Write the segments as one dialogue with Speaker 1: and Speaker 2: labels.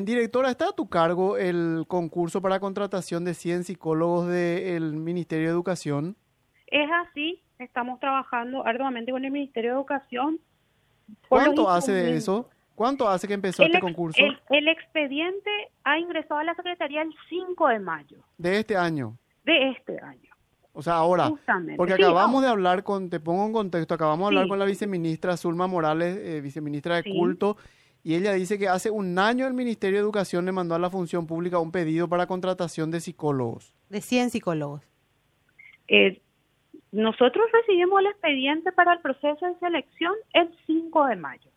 Speaker 1: Directora, ¿está a tu cargo el concurso para contratación de 100 psicólogos del Ministerio de Educación?
Speaker 2: Es así, estamos trabajando arduamente con el Ministerio de Educación.
Speaker 1: ¿Cuánto hace de eso? ¿Cuánto hace que empezó este concurso?
Speaker 2: El, expediente ha ingresado a la Secretaría el 5 de mayo.
Speaker 1: ¿De este año?
Speaker 2: De este año.
Speaker 1: O sea, ahora, porque acabamos de hablar con, te pongo en contexto, acabamos de hablar con la viceministra Zulma Morales, eh, viceministra de Culto, y ella dice que hace un año el Ministerio de Educación le mandó a la función pública un pedido para contratación de psicólogos.
Speaker 3: De 100 psicólogos.
Speaker 2: Eh, nosotros recibimos el expediente para el proceso de selección el 5 de mayo.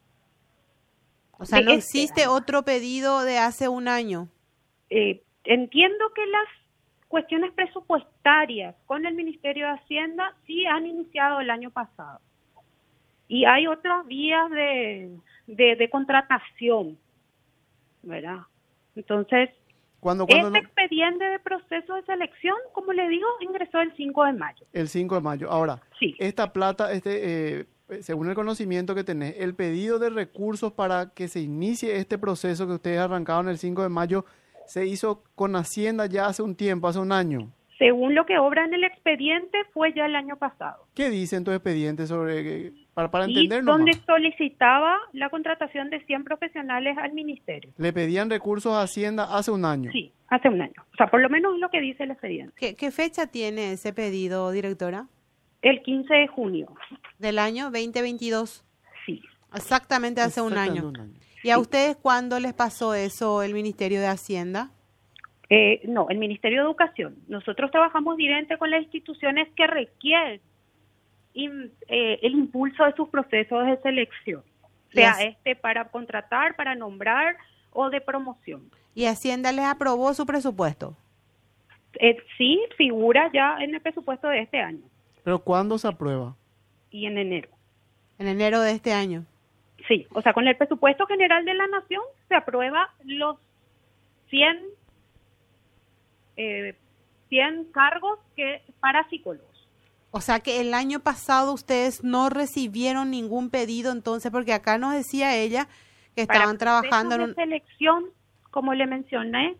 Speaker 3: O sea, no este existe otro pedido de hace un año.
Speaker 2: Eh, entiendo que las cuestiones presupuestarias con el Ministerio de Hacienda sí han iniciado el año pasado. Y hay otras vías de, de, contratación, ¿verdad? Entonces,
Speaker 1: cuando,
Speaker 2: este expediente de proceso de selección, como le digo, ingresó el 5 de mayo.
Speaker 1: El 5 de mayo. Ahora, sí. esta plata, este, eh, según el conocimiento que tenés, el pedido de recursos para que se inicie este proceso que ustedes arrancaron el 5 de mayo, se hizo con Hacienda ya hace un tiempo, hace un año.
Speaker 2: Según lo que obra en el expediente, fue ya el año pasado.
Speaker 1: ¿Qué dice en tu expediente sobre, para, para entender
Speaker 2: Donde solicitaba la contratación de 100 profesionales al ministerio.
Speaker 1: ¿Le pedían recursos a Hacienda hace un año?
Speaker 2: Sí, hace un año. O sea, por lo menos es lo que dice el expediente.
Speaker 3: ¿Qué, qué fecha tiene ese pedido, directora?
Speaker 2: El 15 de junio.
Speaker 3: ¿Del año 2022?
Speaker 2: Sí.
Speaker 3: Exactamente hace un año. ¿Y a ustedes cuándo les pasó eso el Ministerio de Hacienda?
Speaker 2: Eh, no, el Ministerio de Educación. Nosotros trabajamos directamente con las instituciones que requieren eh, el impulso de sus procesos de selección, sea este para contratar, para nombrar o de promoción.
Speaker 3: ¿Y Hacienda les aprobó su presupuesto?
Speaker 2: Eh, sí, figura ya en el presupuesto de este año.
Speaker 1: ¿Pero cuándo se aprueba?
Speaker 2: Y en enero.
Speaker 3: En enero de este año.
Speaker 2: Sí, o sea, con el presupuesto general de la nación se aprueba los 100 100 eh, cargos que para psicólogos.
Speaker 3: O sea que el año pasado ustedes no recibieron ningún pedido entonces, porque acá nos decía ella que estaban trabajando en
Speaker 2: un... selección, como le mencioné,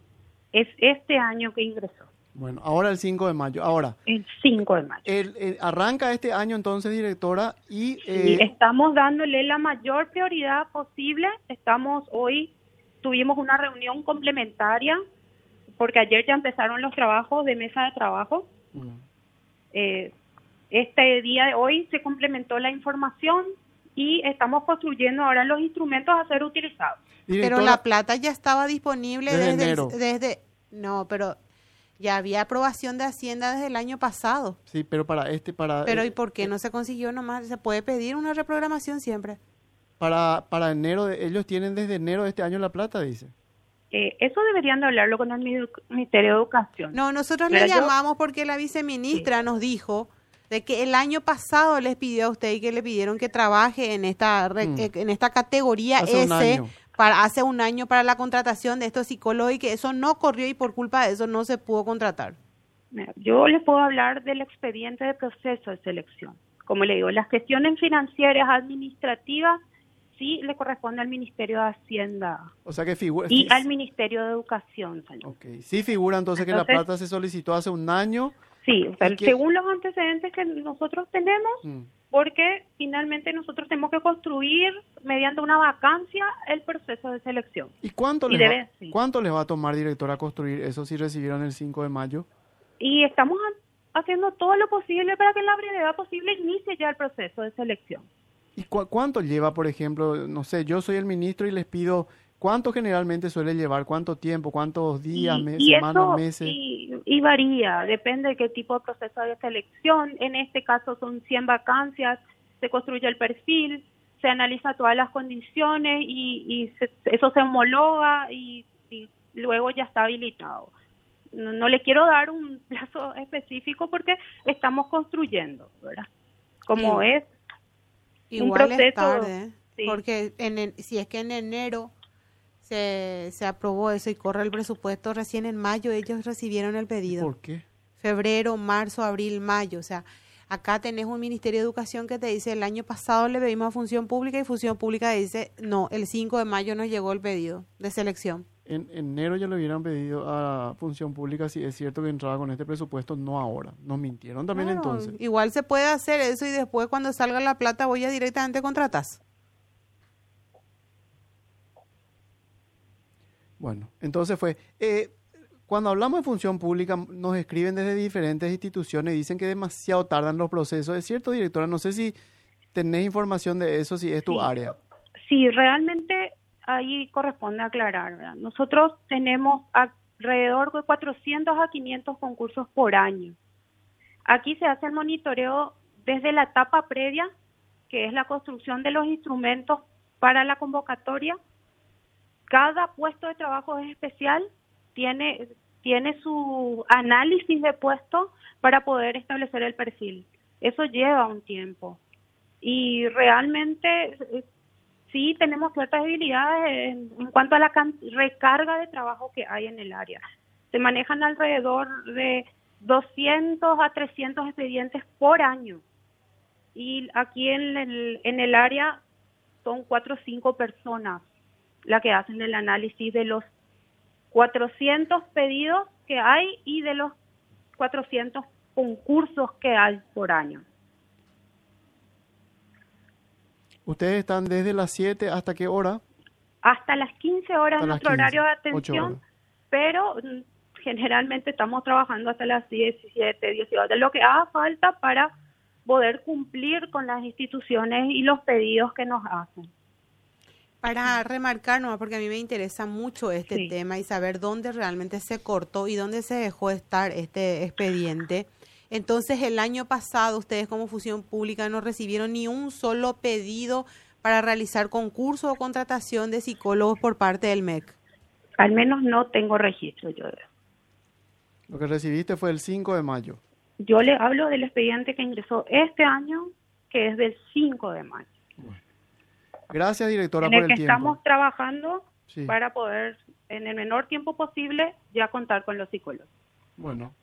Speaker 2: es este año que ingresó.
Speaker 1: Bueno, ahora el 5 de mayo. Ahora.
Speaker 2: El 5 de mayo.
Speaker 1: El, arranca este año entonces, directora, y...
Speaker 2: Eh... estamos dándole la mayor prioridad posible. Estamos hoy, tuvimos una reunión complementaria porque ayer ya empezaron los trabajos de mesa de trabajo. Eh, este día de hoy se complementó la información y estamos construyendo ahora los instrumentos a ser utilizados.
Speaker 3: Pero la plata ya estaba disponible desde, desde, no, pero ya había aprobación de Hacienda desde el año pasado.
Speaker 1: Sí, pero para este para
Speaker 3: Pero
Speaker 1: eh,
Speaker 3: ¿y por qué no se consiguió nomás? Se puede pedir una reprogramación siempre.
Speaker 1: Para para enero ellos tienen desde enero de este año la plata, dice.
Speaker 2: Eh, eso deberían de hablarlo con el Ministerio de Educación.
Speaker 3: No, nosotros le llamamos porque la viceministra nos dijo de que el año pasado les pidió a usted y que le pidieron que trabaje en esta mm. eh, en esta categoría S para hace un año para la contratación de estos psicólogos y que eso no corrió y por culpa de eso no se pudo contratar.
Speaker 2: Yo les puedo hablar del expediente de proceso de selección. Como le digo, las gestiones financieras administrativas sí le corresponde al Ministerio de Hacienda.
Speaker 1: O sea que figura.
Speaker 2: Y al Ministerio de Educación.
Speaker 1: Ok, sí figura entonces, que la plata se solicitó hace un año.
Speaker 2: Sí, según los antecedentes que nosotros tenemos, mm. porque finalmente nosotros tenemos que construir mediante una vacancia el proceso de selección.
Speaker 1: ¿Y cuánto, les, va, cuánto les va a tomar, directora, construir eso si recibieron el 5 de mayo?
Speaker 2: Y estamos haciendo todo lo posible para que en la brevedad posible inicie ya el proceso de selección.
Speaker 1: ¿Y cuánto lleva, por ejemplo, no sé, yo soy el ministro y les pido, ¿cuánto generalmente suele llevar? ¿Cuánto tiempo? ¿Cuántos días, semanas, meses?
Speaker 2: Y, varía, depende de qué tipo de proceso de selección. En este caso son 100 vacancias, se construye el perfil, se analiza todas las condiciones y, eso se homologa y, luego ya está habilitado. No, le quiero dar un plazo específico porque estamos construyendo, ¿verdad? Como es
Speaker 3: Igual es tarde, porque en, si es que en enero se, se aprobó eso y corre el presupuesto, recién en mayo ellos recibieron el pedido.
Speaker 1: ¿Por qué?
Speaker 3: Febrero, marzo, abril, mayo, o sea, acá tenés un Ministerio de Educación que te dice, el año pasado le pedimos a Función Pública y Función Pública dice, no, el 5 de mayo nos llegó el pedido de selección.
Speaker 1: en enero ya le hubieran pedido a Función Pública si es cierto que entraba con este presupuesto, no ahora. Nos mintieron también entonces.
Speaker 3: Igual se puede hacer eso y después cuando salga la plata voy a directamente contratas.
Speaker 1: Bueno, entonces fue... Eh, cuando hablamos de función pública, nos escriben desde diferentes instituciones y dicen que demasiado tardan los procesos. ¿Es cierto, directora? No sé si tenés información de eso, si es tu área.
Speaker 2: Sí, realmente ahí corresponde aclarar. Nosotros tenemos alrededor de 400 a 500 concursos por año. Aquí se hace el monitoreo desde la etapa previa, que es la construcción de los instrumentos para la convocatoria. Cada puesto de trabajo es especial, tiene, tiene su análisis de puesto para poder establecer el perfil. Eso lleva un tiempo. Y realmente sí tenemos ciertas debilidades en, cuanto a la recarga de trabajo que hay en el área. Se manejan alrededor de 200 a 300 expedientes por año. Y aquí en el, en el área son cuatro o cinco personas las que hacen el análisis de los 400 pedidos que hay y de los 400 concursos que hay por año.
Speaker 1: ¿Ustedes están desde las 7 hasta qué hora?
Speaker 2: Hasta las 15 horas nuestro horario de atención, pero mm, generalmente estamos trabajando hasta las 17, 18, lo que haga falta para poder cumplir con las instituciones y los pedidos que nos hacen.
Speaker 3: Para remarcar, no, porque a mí me interesa mucho este tema y saber dónde realmente se cortó y dónde se dejó estar este expediente. Entonces, el año pasado ustedes como Fusión Pública no recibieron ni un solo pedido para realizar concurso o contratación de psicólogos por parte del MEC.
Speaker 2: Al menos no tengo registro yo.
Speaker 1: Lo que recibiste fue el 5 de mayo.
Speaker 2: Yo le hablo del expediente que ingresó este año, que es del 5 de mayo.
Speaker 1: Gracias, directora,
Speaker 2: en
Speaker 1: el
Speaker 2: por el que Estamos trabajando para poder, en el menor tiempo posible, ya contar con los psicólogos.
Speaker 1: Bueno,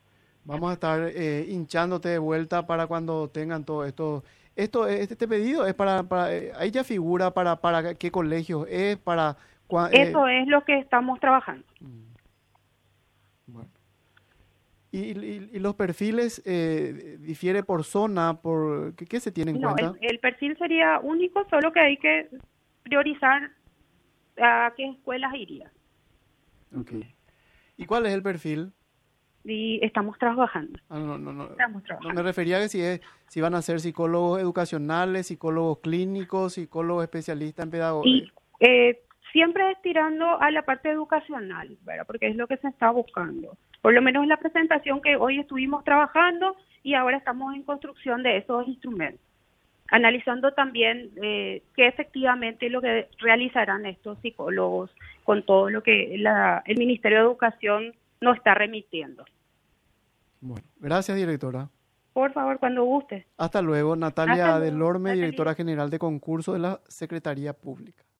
Speaker 1: Vamos a estar eh, hinchándote de vuelta para cuando tengan todo esto. Esto, este, este pedido es para, para eh, ahí ya figura para, para qué colegio es, para...
Speaker 2: Eh, Eso es lo que estamos trabajando. Mm.
Speaker 1: Bueno. ¿Y, los perfiles eh, difiere por zona? por ¿Qué, se tiene en cuenta?
Speaker 2: No, el, perfil sería único, solo que hay que priorizar a qué escuelas iría.
Speaker 1: Okay. ¿Y cuál es el perfil?
Speaker 2: y estamos trabajando.
Speaker 1: Ah, no, no, no. me refería a que si, es, si van a ser psicólogos educacionales, psicólogos clínicos, psicólogos especialistas en pedagogía.
Speaker 2: Y eh, siempre estirando a la parte educacional, ¿verdad? porque es lo que se está buscando. Por lo menos la presentación que hoy estuvimos trabajando y ahora estamos en construcción de esos instrumentos. Analizando también eh, qué efectivamente lo que realizarán estos psicólogos con todo lo que la, el Ministerio de Educación nos está remitiendo.
Speaker 1: Bueno, gracias directora.
Speaker 2: Por favor, cuando guste.
Speaker 1: Hasta luego, Natalia Delorme, directora general de concurso de la Secretaría Pública.